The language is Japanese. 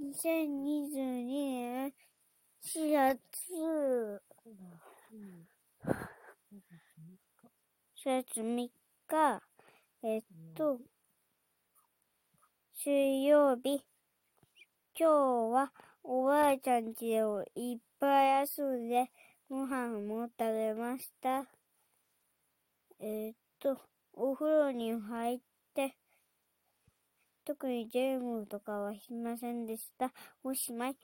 2022年4月、4月3日、えっと、水曜日、今日はおばあちゃん家をいっぱい遊んで、ご飯も食べました。えっと、お風呂に入って、特にゲームとかはしませんでした。おしまい。